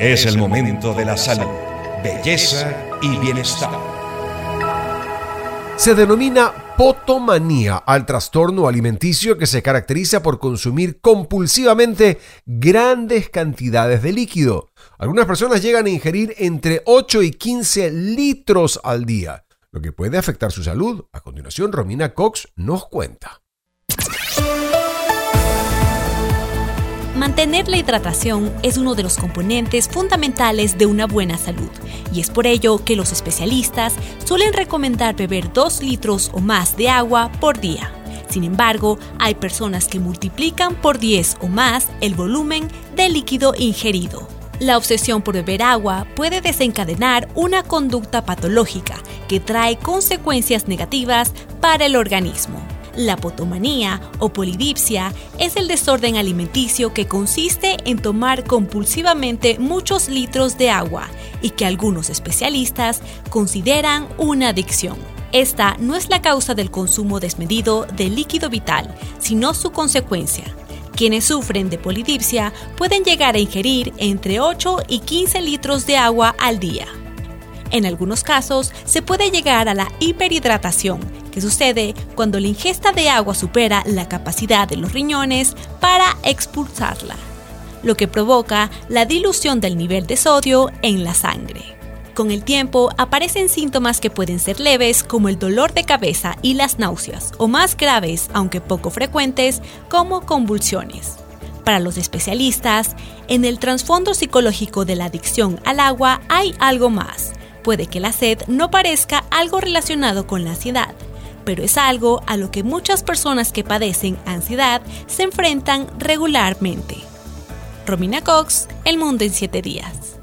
Es el momento de la salud, belleza y bienestar. Se denomina potomanía al trastorno alimenticio que se caracteriza por consumir compulsivamente grandes cantidades de líquido. Algunas personas llegan a ingerir entre 8 y 15 litros al día, lo que puede afectar su salud. A continuación, Romina Cox nos cuenta. Mantener la hidratación es uno de los componentes fundamentales de una buena salud y es por ello que los especialistas suelen recomendar beber 2 litros o más de agua por día. Sin embargo, hay personas que multiplican por 10 o más el volumen de líquido ingerido. La obsesión por beber agua puede desencadenar una conducta patológica que trae consecuencias negativas para el organismo. La potomanía o polidipsia es el desorden alimenticio que consiste en tomar compulsivamente muchos litros de agua y que algunos especialistas consideran una adicción. Esta no es la causa del consumo desmedido de líquido vital, sino su consecuencia. Quienes sufren de polidipsia pueden llegar a ingerir entre 8 y 15 litros de agua al día. En algunos casos se puede llegar a la hiperhidratación, que sucede cuando la ingesta de agua supera la capacidad de los riñones para expulsarla, lo que provoca la dilución del nivel de sodio en la sangre. Con el tiempo aparecen síntomas que pueden ser leves como el dolor de cabeza y las náuseas, o más graves, aunque poco frecuentes, como convulsiones. Para los especialistas, en el trasfondo psicológico de la adicción al agua hay algo más. Puede que la sed no parezca algo relacionado con la ansiedad, pero es algo a lo que muchas personas que padecen ansiedad se enfrentan regularmente. Romina Cox, El Mundo en 7 días.